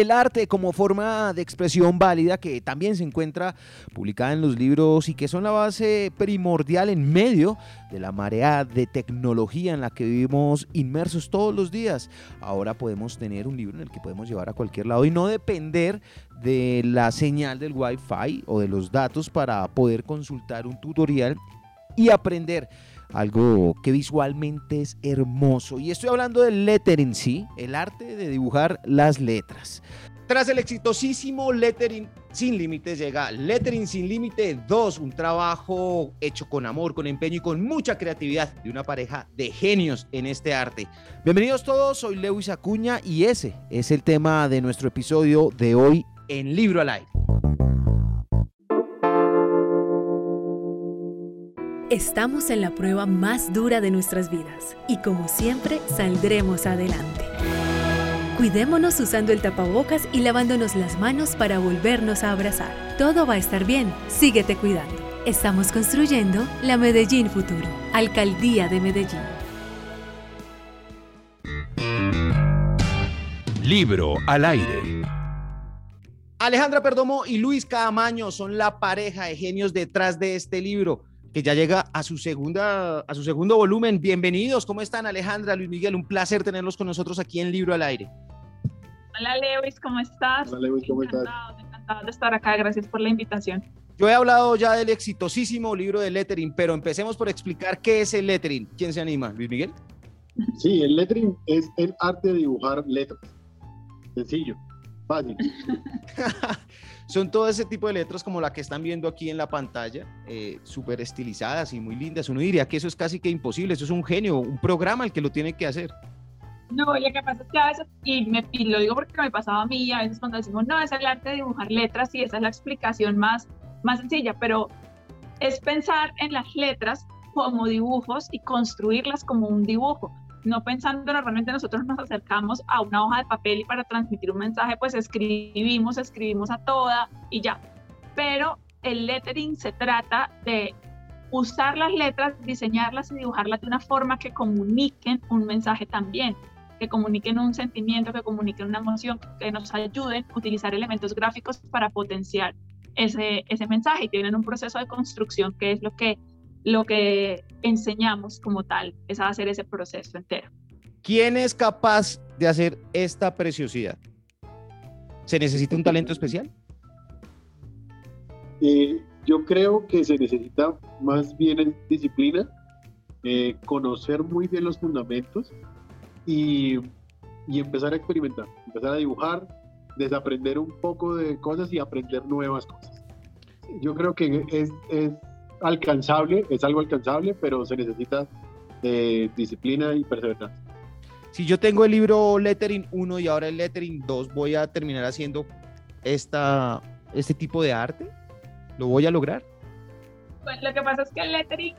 el arte como forma de expresión válida que también se encuentra publicada en los libros y que son la base primordial en medio de la marea de tecnología en la que vivimos inmersos todos los días. Ahora podemos tener un libro en el que podemos llevar a cualquier lado y no depender de la señal del Wi-Fi o de los datos para poder consultar un tutorial y aprender algo que visualmente es hermoso. Y estoy hablando del lettering, sí, el arte de dibujar las letras. Tras el exitosísimo Lettering Sin Límites llega Lettering Sin Límite 2, un trabajo hecho con amor, con empeño y con mucha creatividad de una pareja de genios en este arte. Bienvenidos todos, soy Lewis Acuña y ese es el tema de nuestro episodio de hoy en Libro al Estamos en la prueba más dura de nuestras vidas y como siempre saldremos adelante. Cuidémonos usando el tapabocas y lavándonos las manos para volvernos a abrazar. Todo va a estar bien, síguete cuidando. Estamos construyendo la Medellín Futuro, Alcaldía de Medellín. Libro al aire. Alejandra Perdomo y Luis Caamaño son la pareja de genios detrás de este libro que ya llega a su segunda a su segundo volumen. Bienvenidos, ¿cómo están Alejandra, Luis Miguel? Un placer tenerlos con nosotros aquí en Libro al Aire. Hola Lewis, ¿cómo estás? Hola Lewis, ¿cómo estás? Encantado de estar acá, gracias por la invitación. Yo he hablado ya del exitosísimo libro de lettering, pero empecemos por explicar qué es el lettering. ¿Quién se anima? Luis Miguel. Sí, el lettering es el arte de dibujar letras. Sencillo, fácil. Son todo ese tipo de letras como la que están viendo aquí en la pantalla, eh, súper estilizadas y muy lindas. Uno diría que eso es casi que imposible, eso es un genio, un programa el que lo tiene que hacer. No, lo que pasa es que a veces, y, me, y lo digo porque me pasaba a mí, a veces cuando decimos, no, es el arte de dibujar letras y esa es la explicación más, más sencilla, pero es pensar en las letras como dibujos y construirlas como un dibujo no pensando normalmente nosotros nos acercamos a una hoja de papel y para transmitir un mensaje pues escribimos, escribimos a toda y ya. Pero el lettering se trata de usar las letras, diseñarlas y dibujarlas de una forma que comuniquen un mensaje también, que comuniquen un sentimiento, que comuniquen una emoción, que nos ayuden a utilizar elementos gráficos para potenciar ese, mensaje y tienen un proceso de construcción que es lo que lo que enseñamos como tal es a hacer ese proceso entero. ¿Quién es capaz de hacer esta preciosidad? ¿Se necesita un talento especial? Eh, yo creo que se necesita más bien disciplina, eh, conocer muy bien los fundamentos y, y, empezar a experimentar, empezar a dibujar, desaprender un poco de cosas y aprender nuevas cosas. Yo creo que es, es alcanzable, es algo alcanzable, pero se necesita de disciplina y perseverancia. Si yo tengo el libro Lettering 1 y ahora el Lettering 2, ¿voy a terminar haciendo esta, este tipo de arte? ¿Lo voy a lograr? Pues lo que pasa es que el lettering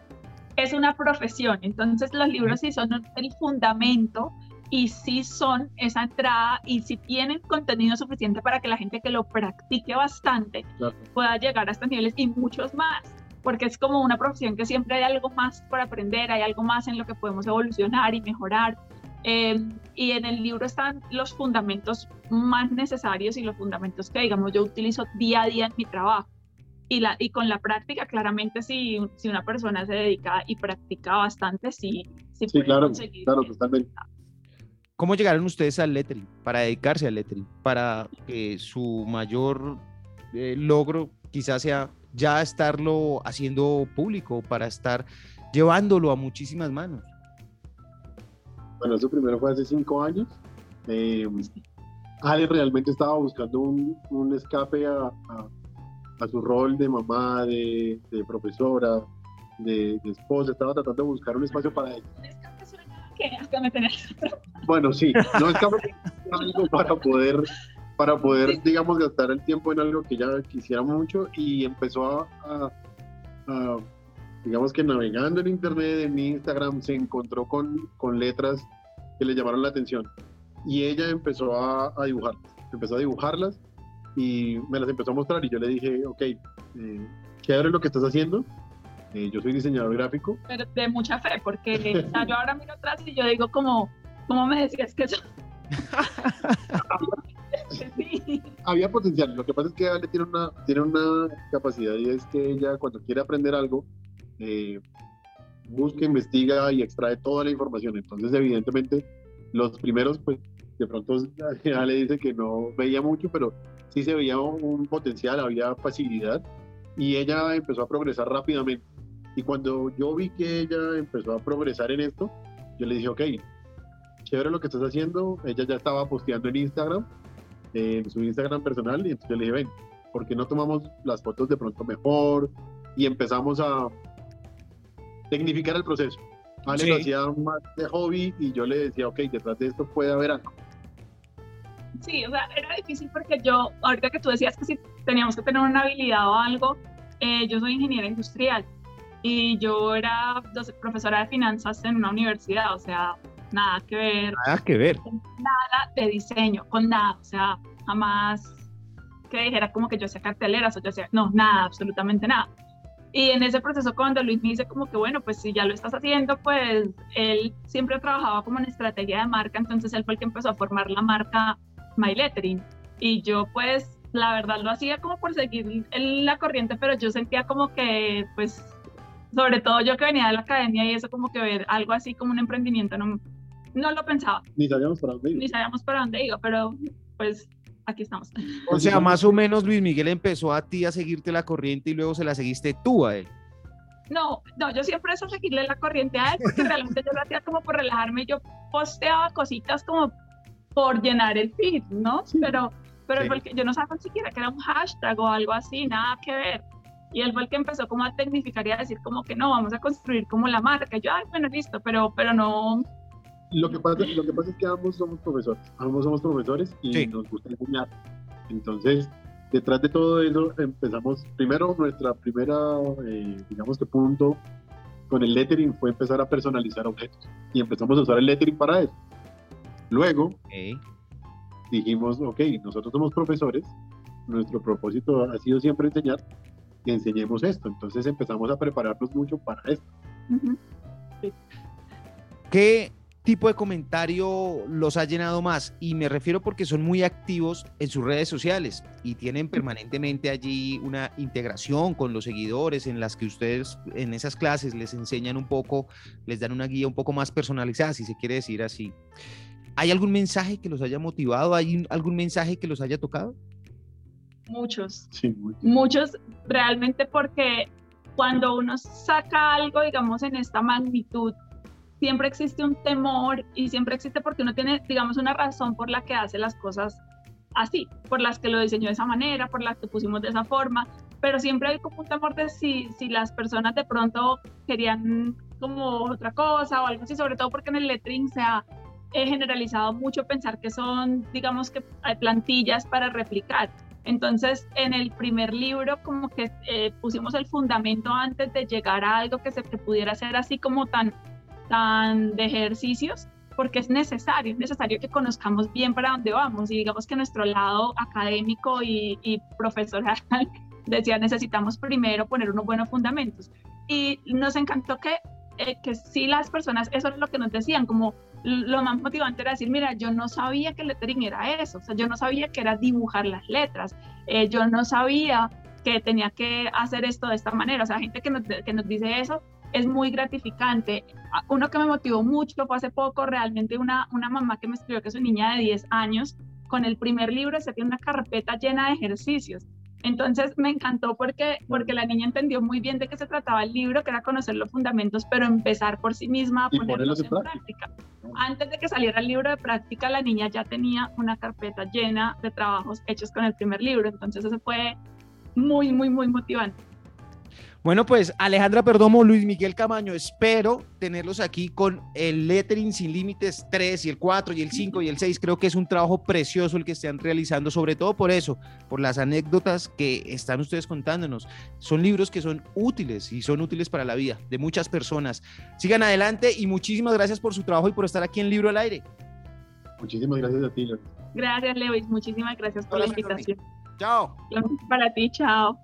es una profesión, entonces los libros sí son el fundamento y sí son esa entrada y si tienen contenido suficiente para que la gente que lo practique bastante pueda llegar a estos niveles y muchos más porque es como una profesión que siempre hay algo más por aprender, hay algo más en lo que podemos evolucionar y mejorar. Eh, y en el libro están los fundamentos más necesarios y los fundamentos que, digamos, yo utilizo día a día en mi trabajo. Y, la, y con la práctica, claramente, si, si una persona se dedica y practica bastante, sí, sí, sí claro, claro, totalmente. ¿Cómo llegaron ustedes al lettering, para dedicarse al lettering, para que su mayor eh, logro quizás sea ya estarlo haciendo público, para estar llevándolo a muchísimas manos? Bueno, eso primero fue hace cinco años. Eh, Ale realmente estaba buscando un, un escape a, a, su rol de mamá, de, de profesora, de, de, esposa. Estaba tratando de buscar un espacio para ella. Bueno, sí, no escape para poder para poder, digamos, gastar el tiempo en algo que ya quisiéramos mucho y empezó a, digamos que navegando en internet, en Instagram, se encontró con, con letras que le llamaron la atención y ella empezó a, a dibujarlas, empezó a dibujarlas y me las empezó a mostrar y yo le dije, ok, eh, chévere lo que estás haciendo, eh, yo soy diseñador gráfico. Pero de mucha fe, porque yo ahora miro atrás y yo digo como, ¿cómo me decías que eso? había potencial. Lo que pasa es que Ale tiene una, tiene una capacidad y es que ella cuando quiere aprender algo, eh, busca, investiga y extrae toda la información. Entonces, evidentemente, los primeros, pues, de pronto Ale dice que no veía mucho, pero sí se veía un potencial, había facilidad y ella empezó a progresar rápidamente. Y cuando yo vi que ella empezó a progresar en esto, yo le dije, ok, chévere lo que estás haciendo. Ella ya estaba posteando en Instagram, en su Instagram personal, y entonces yo le dije, ven, ¿por qué no tomamos las fotos de pronto mejor? Y empezamos a tecnificar el proceso. Ale lo hacía más de hobby y yo le decía, ok, detrás de esto puede haber algo. Sí, o sea, era difícil porque yo, ahorita que tú decías que si teníamos que tener una habilidad o algo, eh, yo soy ingeniera industrial y yo era profesora de finanzas en una universidad, o sea, nada que ver. Nada que ver. Nada de diseño, con nada, o sea, jamás que dijera como que yo hacía carteleras o yo hacía, no, nada, absolutamente nada. Y en ese proceso cuando Luis me dice como que bueno, pues si ya lo estás haciendo, pues él siempre trabajaba como en estrategia de marca, entonces él fue el que empezó a formar la marca My Lettering. Y yo pues la verdad lo hacía como por seguir la corriente, pero yo sentía como que pues sobre todo yo que venía de la academia y eso como que ver algo así como un emprendimiento no, no lo pensaba. Ni sabíamos para dónde iba. Ni sabíamos para dónde iba, pero pues aquí estamos. O sea, más o menos Luis Miguel empezó a ti a seguirte la corriente y luego se la seguiste tú a él. No, no, yo siempre eso seguirle la corriente a él porque realmente yo lo hacía como por relajarme. Yo posteaba cositas como por llenar el feed, ¿no? Pero, pero porque yo no sabía ni siquiera que era un hashtag o algo así, nada que ver. Y él fue el que empezó como a tecnificar y a decir como que no, vamos a construir como la marca. yo, ay, bueno, listo, pero, pero no, lo que, pasa, lo que pasa es que ambos somos profesores, ambos somos profesores y nos gusta enseñar. Entonces, detrás de todo eso empezamos, primero nuestra primera, eh, digamos que punto con el lettering fue empezar a personalizar objetos y empezamos a usar el lettering para eso. Luego dijimos, ok, nosotros somos profesores, nuestro propósito ha sido siempre enseñar, y enseñemos esto. Entonces empezamos a prepararnos mucho para esto. ¿Qué tipo de comentario los ha llenado más? Y me refiero porque son muy activos en sus redes sociales y tienen permanentemente allí una integración con los seguidores en las que ustedes en esas clases les enseñan un poco, les dan una guía un poco más personalizada, si se quiere decir así. ¿Hay algún mensaje que los haya motivado? ¿Hay algún mensaje que los haya tocado? Muchos. Sí, muchos. muchos realmente porque cuando uno saca algo, digamos, en esta magnitud, siempre existe un temor y siempre existe porque uno tiene, digamos, una razón por la que hace las cosas así, por las que lo diseñó de esa manera, por las que pusimos de esa forma, pero siempre hay como un temor de si, si las personas de pronto querían como otra cosa o algo así, sobre todo porque en el lettering se ha generalizado mucho pensar que son, digamos que hay plantillas para replicar. Entonces, en el primer libro como que eh, pusimos el fundamento antes de llegar a algo que se que pudiera ser así como tan tan de ejercicios porque es necesario, es necesario que conozcamos bien para dónde vamos. Y digamos que nuestro lado académico y, y profesional decía necesitamos primero poner unos buenos fundamentos y nos encantó que, eh, que sí las personas, eso es lo que nos decían, como lo más motivante era decir, mira, yo no sabía que lettering era eso, o sea, yo no sabía que era dibujar las letras, eh, yo no sabía que tenía que hacer esto de esta manera, o sea, gente que nos, que nos dice eso es muy gratificante. Uno que me motivó mucho fue hace poco realmente una, una mamá que me escribió que su niña de 10 años con el primer libro se tiene una carpeta llena de ejercicios. Entonces me encantó porque, porque la niña entendió muy bien de qué se trataba el libro, que era conocer los fundamentos, pero empezar por sí misma a ponerlos en práctica. Antes de que saliera el libro de práctica, la niña ya tenía una carpeta llena de trabajos hechos con el primer libro. Entonces eso fue muy, muy, muy motivante. Bueno, pues Alejandra Perdomo, Luis Miguel Camaño, espero tenerlos aquí con el Lettering Sin Límites 3 y el 4 y el 5 y el 6. Creo que es un trabajo precioso el que están realizando, sobre todo por eso, por las anécdotas que están ustedes contándonos. Son libros que son útiles y son útiles para la vida de muchas personas. Sigan adelante y muchísimas gracias por su trabajo y por estar aquí en Libro al Aire. Muchísimas gracias a ti, Luis. Gracias, Lewis. Muchísimas gracias por la invitación. Chao. Para ti, chao.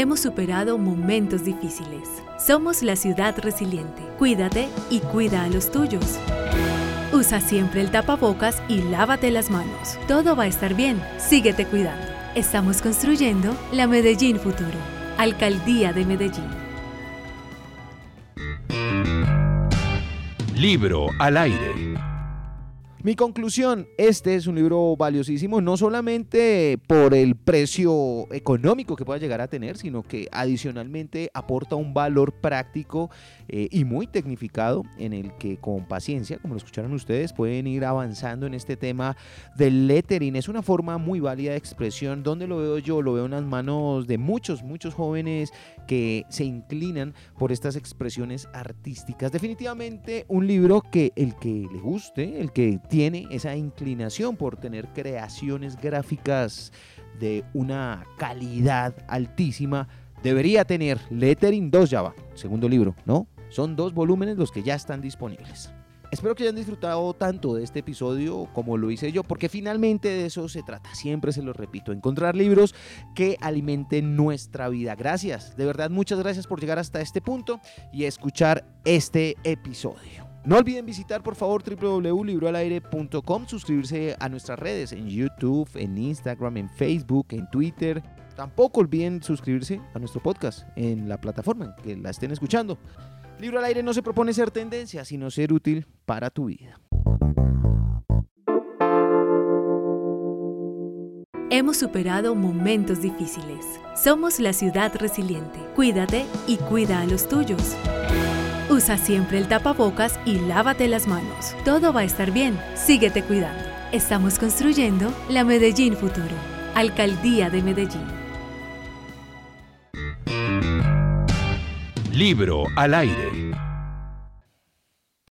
Hemos superado momentos difíciles. Somos la ciudad resiliente. Cuídate y cuida a los tuyos. Usa siempre el tapabocas y lávate las manos. Todo va a estar bien. Síguete cuidando. Estamos construyendo la Medellín Futuro. Alcaldía de Medellín. Libro al aire. Mi conclusión, este es un libro valiosísimo, no solamente por el precio económico que pueda llegar a tener, sino que adicionalmente aporta un valor práctico eh, y muy tecnificado en el que con paciencia, como lo escucharon ustedes, pueden ir avanzando en este tema del lettering. Es una forma muy válida de expresión. donde lo veo yo? Lo veo en las manos de muchos, muchos jóvenes que se inclinan por estas expresiones artísticas. Definitivamente un libro que el que le guste, el que tiene esa inclinación por tener creaciones gráficas de una calidad altísima, debería tener Lettering 2 Java, segundo libro, ¿no? Son dos volúmenes los que ya están disponibles. Espero que hayan disfrutado tanto de este episodio como lo hice yo, porque finalmente de eso se trata. Siempre se lo repito, encontrar libros que alimenten nuestra vida. Gracias, de verdad muchas gracias por llegar hasta este punto y escuchar este episodio. No olviden visitar por favor www.libroalaire.com, suscribirse a nuestras redes en YouTube, en Instagram, en Facebook, en Twitter. Tampoco olviden suscribirse a nuestro podcast en la plataforma que la estén escuchando. Libro al aire no se propone ser tendencia, sino ser útil para tu vida. Hemos superado momentos difíciles. Somos la ciudad resiliente. Cuídate y cuida a los tuyos. Usa siempre el tapabocas y lávate las manos. Todo va a estar bien. Síguete cuidando. Estamos construyendo la Medellín Futuro. Alcaldía de Medellín. Libro al aire.